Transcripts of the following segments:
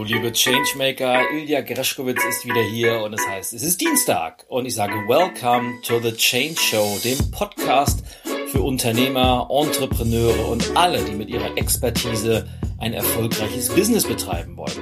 Hallo, liebe Changemaker. Ilja Greschkowitz ist wieder hier und es heißt, es ist Dienstag und ich sage Welcome to the Change Show, dem Podcast für Unternehmer, Entrepreneure und alle, die mit ihrer Expertise ein erfolgreiches Business betreiben wollen.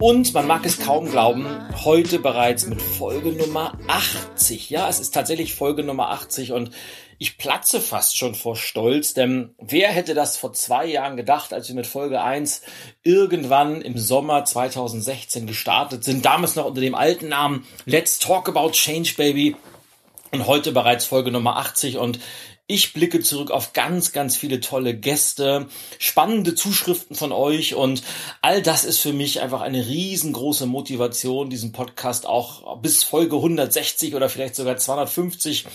Und man mag es kaum glauben, heute bereits mit Folge Nummer 80. Ja, es ist tatsächlich Folge Nummer 80 und ich platze fast schon vor Stolz, denn wer hätte das vor zwei Jahren gedacht, als wir mit Folge 1 irgendwann im Sommer 2016 gestartet sind, damals noch unter dem alten Namen Let's Talk About Change Baby. Und heute bereits Folge Nummer 80 und ich blicke zurück auf ganz, ganz viele tolle Gäste, spannende Zuschriften von euch und all das ist für mich einfach eine riesengroße Motivation, diesen Podcast auch bis Folge 160 oder vielleicht sogar 250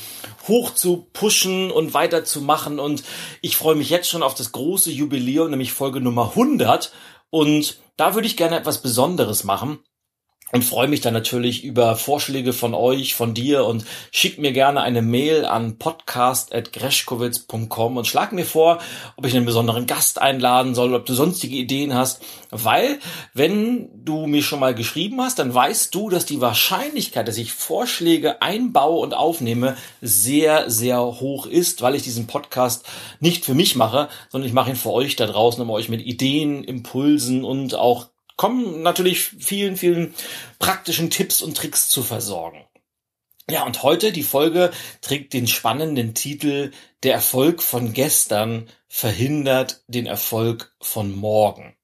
hoch zu pushen und weiterzumachen. Und ich freue mich jetzt schon auf das große Jubiläum, nämlich Folge Nummer 100 und da würde ich gerne etwas Besonderes machen und freue mich dann natürlich über Vorschläge von euch, von dir. Und schick mir gerne eine Mail an podcast.greschkowitz.com und schlag mir vor, ob ich einen besonderen Gast einladen soll, ob du sonstige Ideen hast, weil wenn du mir schon mal geschrieben hast, dann weißt du, dass die Wahrscheinlichkeit, dass ich Vorschläge einbaue und aufnehme, sehr, sehr hoch ist, weil ich diesen Podcast nicht für mich mache, sondern ich mache ihn für euch da draußen, um euch mit Ideen, Impulsen und auch kommen natürlich vielen, vielen praktischen Tipps und Tricks zu versorgen. Ja, und heute die Folge trägt den spannenden Titel Der Erfolg von gestern verhindert den Erfolg von morgen.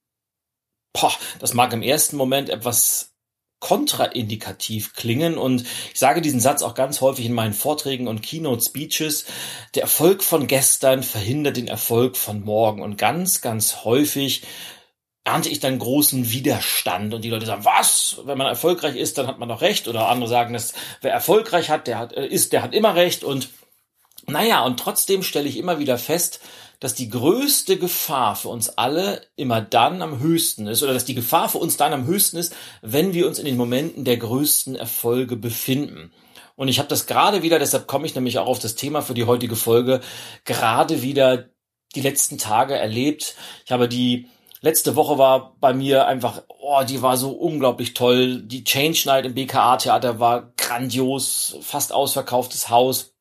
Poh, das mag im ersten Moment etwas kontraindikativ klingen und ich sage diesen Satz auch ganz häufig in meinen Vorträgen und Keynote Speeches. Der Erfolg von gestern verhindert den Erfolg von morgen und ganz, ganz häufig ernte ich dann großen Widerstand und die Leute sagen, was? Wenn man erfolgreich ist, dann hat man doch recht oder andere sagen, dass wer erfolgreich hat, der hat, äh, ist, der hat immer recht und naja, und trotzdem stelle ich immer wieder fest, dass die größte Gefahr für uns alle immer dann am höchsten ist oder dass die Gefahr für uns dann am höchsten ist, wenn wir uns in den Momenten der größten Erfolge befinden. Und ich habe das gerade wieder, deshalb komme ich nämlich auch auf das Thema für die heutige Folge, gerade wieder die letzten Tage erlebt. Ich habe die Letzte Woche war bei mir einfach, oh, die war so unglaublich toll. Die Change Night im BKA Theater war grandios, fast ausverkauftes Haus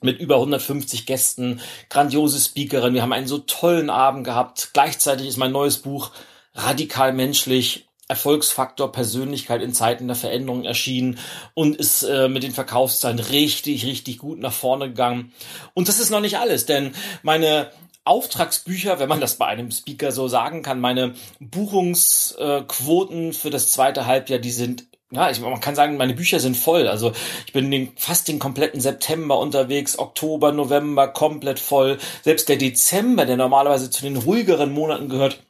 mit über 150 Gästen, grandiose Speakerin. Wir haben einen so tollen Abend gehabt. Gleichzeitig ist mein neues Buch radikal menschlich Erfolgsfaktor Persönlichkeit in Zeiten der Veränderung erschienen und ist äh, mit den Verkaufszahlen richtig, richtig gut nach vorne gegangen. Und das ist noch nicht alles, denn meine Auftragsbücher, wenn man das bei einem Speaker so sagen kann, meine Buchungsquoten für das zweite Halbjahr, die sind ja, ich, man kann sagen, meine Bücher sind voll. Also ich bin den, fast den kompletten September unterwegs, Oktober, November komplett voll. Selbst der Dezember, der normalerweise zu den ruhigeren Monaten gehört,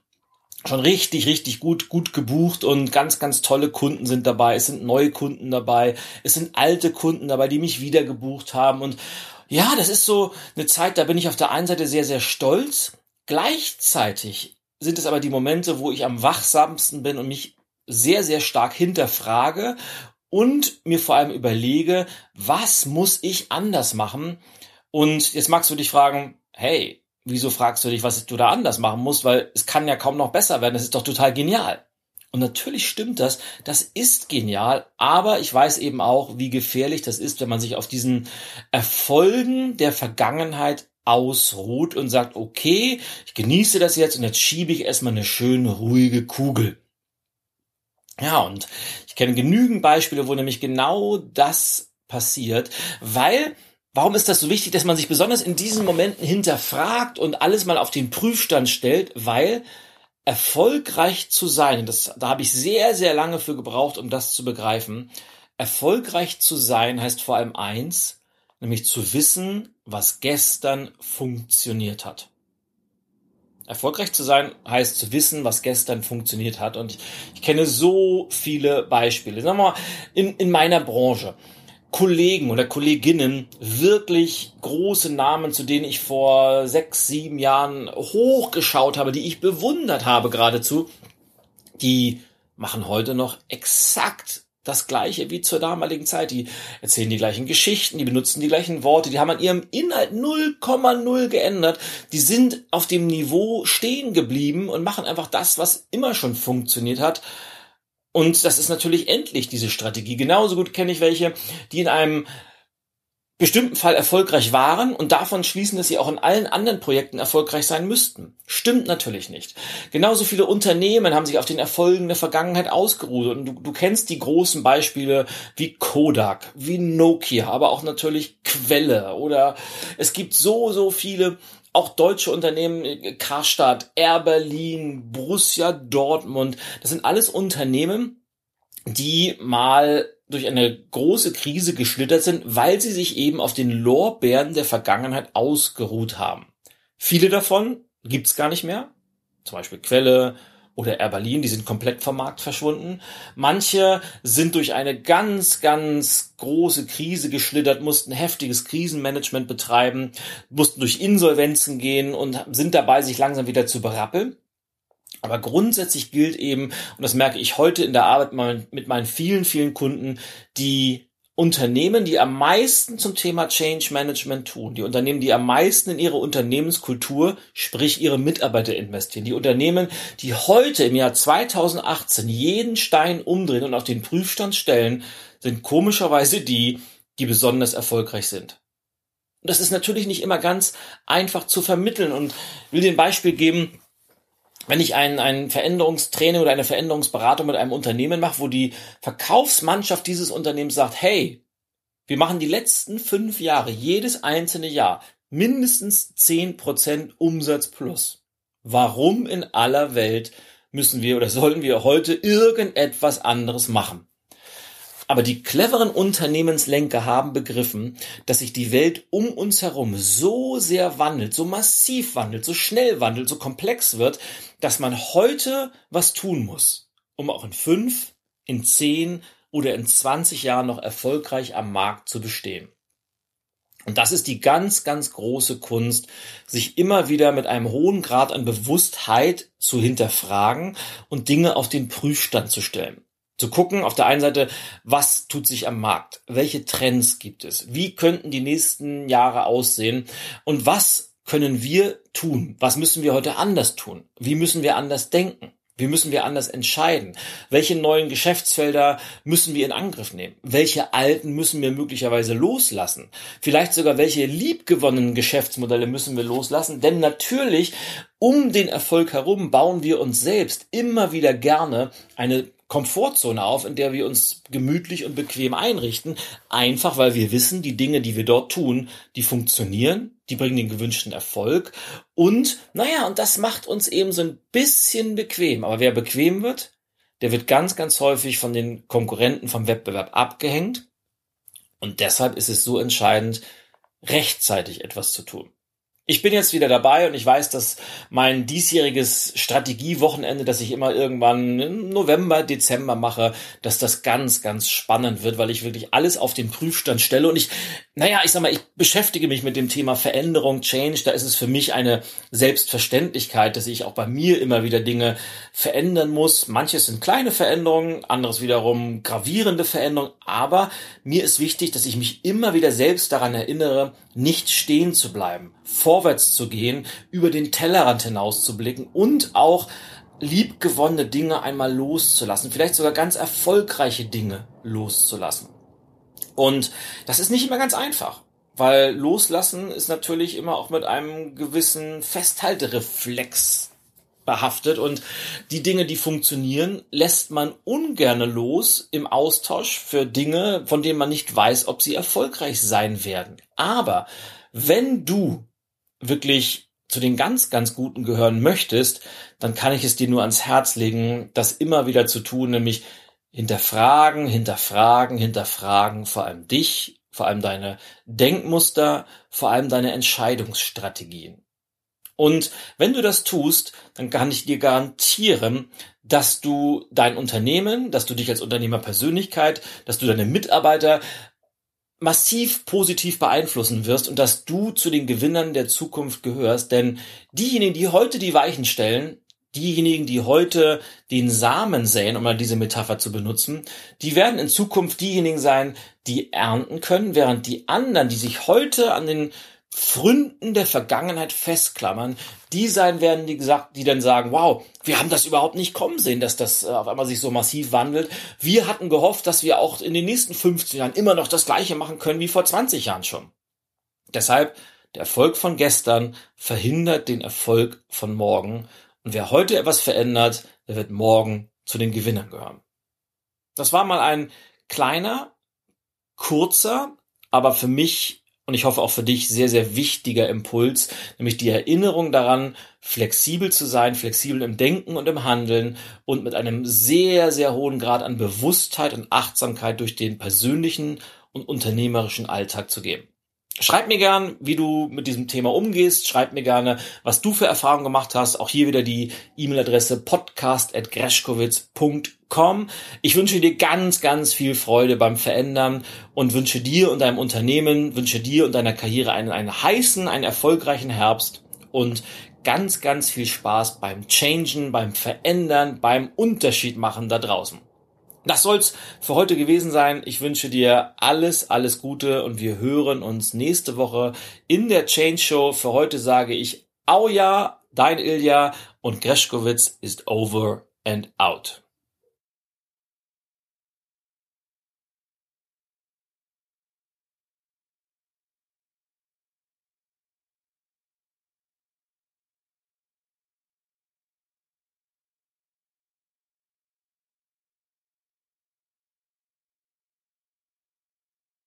schon richtig, richtig gut, gut gebucht und ganz, ganz tolle Kunden sind dabei. Es sind neue Kunden dabei. Es sind alte Kunden dabei, die mich wieder gebucht haben und ja, das ist so eine Zeit, da bin ich auf der einen Seite sehr, sehr stolz. Gleichzeitig sind es aber die Momente, wo ich am wachsamsten bin und mich sehr, sehr stark hinterfrage und mir vor allem überlege, was muss ich anders machen? Und jetzt magst du dich fragen, hey, wieso fragst du dich, was du da anders machen musst? Weil es kann ja kaum noch besser werden. Das ist doch total genial. Und natürlich stimmt das, das ist genial, aber ich weiß eben auch, wie gefährlich das ist, wenn man sich auf diesen Erfolgen der Vergangenheit ausruht und sagt, okay, ich genieße das jetzt und jetzt schiebe ich erstmal eine schöne, ruhige Kugel. Ja, und ich kenne genügend Beispiele, wo nämlich genau das passiert, weil Warum ist das so wichtig, dass man sich besonders in diesen Momenten hinterfragt und alles mal auf den Prüfstand stellt? Weil erfolgreich zu sein, das, da habe ich sehr, sehr lange für gebraucht, um das zu begreifen. Erfolgreich zu sein heißt vor allem eins, nämlich zu wissen, was gestern funktioniert hat. Erfolgreich zu sein heißt zu wissen, was gestern funktioniert hat. Und ich, ich kenne so viele Beispiele. Sagen wir mal, in, in meiner Branche. Kollegen oder Kolleginnen wirklich große Namen, zu denen ich vor sechs, sieben Jahren hochgeschaut habe, die ich bewundert habe geradezu, die machen heute noch exakt das Gleiche wie zur damaligen Zeit. Die erzählen die gleichen Geschichten, die benutzen die gleichen Worte, die haben an ihrem Inhalt 0,0 geändert. Die sind auf dem Niveau stehen geblieben und machen einfach das, was immer schon funktioniert hat. Und das ist natürlich endlich, diese Strategie. Genauso gut kenne ich welche, die in einem bestimmten Fall erfolgreich waren und davon schließen, dass sie auch in allen anderen Projekten erfolgreich sein müssten. Stimmt natürlich nicht. Genauso viele Unternehmen haben sich auf den Erfolgen der Vergangenheit ausgeruht und du, du kennst die großen Beispiele wie Kodak, wie Nokia, aber auch natürlich Quelle oder es gibt so, so viele auch deutsche Unternehmen, Karstadt, Air Berlin, Borussia Dortmund, das sind alles Unternehmen, die mal durch eine große Krise geschlittert sind, weil sie sich eben auf den Lorbeeren der Vergangenheit ausgeruht haben. Viele davon gibt's gar nicht mehr. Zum Beispiel Quelle oder Air Berlin, die sind komplett vom Markt verschwunden. Manche sind durch eine ganz, ganz große Krise geschlittert, mussten heftiges Krisenmanagement betreiben, mussten durch Insolvenzen gehen und sind dabei, sich langsam wieder zu berappeln. Aber grundsätzlich gilt eben, und das merke ich heute in der Arbeit mit meinen vielen, vielen Kunden, die Unternehmen, die am meisten zum Thema Change Management tun, die Unternehmen, die am meisten in ihre Unternehmenskultur, sprich ihre Mitarbeiter investieren, die Unternehmen, die heute im Jahr 2018 jeden Stein umdrehen und auf den Prüfstand stellen, sind komischerweise die, die besonders erfolgreich sind. Und das ist natürlich nicht immer ganz einfach zu vermitteln und will dir ein Beispiel geben, wenn ich ein, ein Veränderungstraining oder eine Veränderungsberatung mit einem Unternehmen mache, wo die Verkaufsmannschaft dieses Unternehmens sagt, hey, wir machen die letzten fünf Jahre, jedes einzelne Jahr, mindestens zehn Prozent Umsatz plus. Warum in aller Welt müssen wir oder sollen wir heute irgendetwas anderes machen? Aber die cleveren Unternehmenslenker haben begriffen, dass sich die Welt um uns herum so sehr wandelt, so massiv wandelt, so schnell wandelt, so komplex wird, dass man heute was tun muss, um auch in fünf, in zehn oder in 20 Jahren noch erfolgreich am Markt zu bestehen. Und das ist die ganz, ganz große Kunst, sich immer wieder mit einem hohen Grad an Bewusstheit zu hinterfragen und Dinge auf den Prüfstand zu stellen zu gucken, auf der einen Seite, was tut sich am Markt? Welche Trends gibt es? Wie könnten die nächsten Jahre aussehen? Und was können wir tun? Was müssen wir heute anders tun? Wie müssen wir anders denken? Wie müssen wir anders entscheiden? Welche neuen Geschäftsfelder müssen wir in Angriff nehmen? Welche alten müssen wir möglicherweise loslassen? Vielleicht sogar welche liebgewonnenen Geschäftsmodelle müssen wir loslassen? Denn natürlich um den Erfolg herum bauen wir uns selbst immer wieder gerne eine Komfortzone auf, in der wir uns gemütlich und bequem einrichten, einfach weil wir wissen, die Dinge, die wir dort tun, die funktionieren, die bringen den gewünschten Erfolg und naja, und das macht uns eben so ein bisschen bequem. Aber wer bequem wird, der wird ganz, ganz häufig von den Konkurrenten vom Wettbewerb abgehängt und deshalb ist es so entscheidend, rechtzeitig etwas zu tun. Ich bin jetzt wieder dabei und ich weiß, dass mein diesjähriges Strategiewochenende, das ich immer irgendwann im November, Dezember mache, dass das ganz, ganz spannend wird, weil ich wirklich alles auf den Prüfstand stelle. Und ich, naja, ich sag mal, ich beschäftige mich mit dem Thema Veränderung, Change, da ist es für mich eine Selbstverständlichkeit, dass ich auch bei mir immer wieder Dinge verändern muss. Manches sind kleine Veränderungen, anderes wiederum gravierende Veränderungen, aber mir ist wichtig, dass ich mich immer wieder selbst daran erinnere, nicht stehen zu bleiben, vorwärts zu gehen, über den Tellerrand hinaus zu blicken und auch liebgewonnene Dinge einmal loszulassen, vielleicht sogar ganz erfolgreiche Dinge loszulassen. Und das ist nicht immer ganz einfach, weil loslassen ist natürlich immer auch mit einem gewissen Festhaltereflex behaftet und die Dinge, die funktionieren, lässt man ungerne los im Austausch für Dinge, von denen man nicht weiß, ob sie erfolgreich sein werden. Aber wenn du wirklich zu den ganz, ganz Guten gehören möchtest, dann kann ich es dir nur ans Herz legen, das immer wieder zu tun, nämlich hinterfragen, hinterfragen, hinterfragen, vor allem dich, vor allem deine Denkmuster, vor allem deine Entscheidungsstrategien. Und wenn du das tust, dann kann ich dir garantieren, dass du dein Unternehmen, dass du dich als Unternehmerpersönlichkeit, dass du deine Mitarbeiter massiv positiv beeinflussen wirst und dass du zu den Gewinnern der Zukunft gehörst. Denn diejenigen, die heute die Weichen stellen, diejenigen, die heute den Samen säen, um mal diese Metapher zu benutzen, die werden in Zukunft diejenigen sein, die ernten können, während die anderen, die sich heute an den Fründen der Vergangenheit festklammern, die sein werden, die gesagt, die dann sagen, wow, wir haben das überhaupt nicht kommen sehen, dass das äh, auf einmal sich so massiv wandelt. Wir hatten gehofft, dass wir auch in den nächsten 15 Jahren immer noch das Gleiche machen können wie vor 20 Jahren schon. Deshalb, der Erfolg von gestern verhindert den Erfolg von morgen. Und wer heute etwas verändert, der wird morgen zu den Gewinnern gehören. Das war mal ein kleiner, kurzer, aber für mich und ich hoffe auch für dich sehr, sehr wichtiger Impuls, nämlich die Erinnerung daran, flexibel zu sein, flexibel im Denken und im Handeln und mit einem sehr, sehr hohen Grad an Bewusstheit und Achtsamkeit durch den persönlichen und unternehmerischen Alltag zu gehen. Schreib mir gern, wie du mit diesem Thema umgehst. Schreib mir gerne, was du für Erfahrungen gemacht hast. Auch hier wieder die E-Mail-Adresse podcast.greschkowitz.com. Ich wünsche dir ganz, ganz viel Freude beim Verändern und wünsche dir und deinem Unternehmen, wünsche dir und deiner Karriere einen, einen heißen, einen erfolgreichen Herbst und ganz, ganz viel Spaß beim Changen, beim Verändern, beim Unterschied machen da draußen. Das soll's für heute gewesen sein. Ich wünsche dir alles, alles Gute und wir hören uns nächste Woche in der Change Show. Für heute sage ich Auja, dein Ilja und Greschkowitz ist over and out.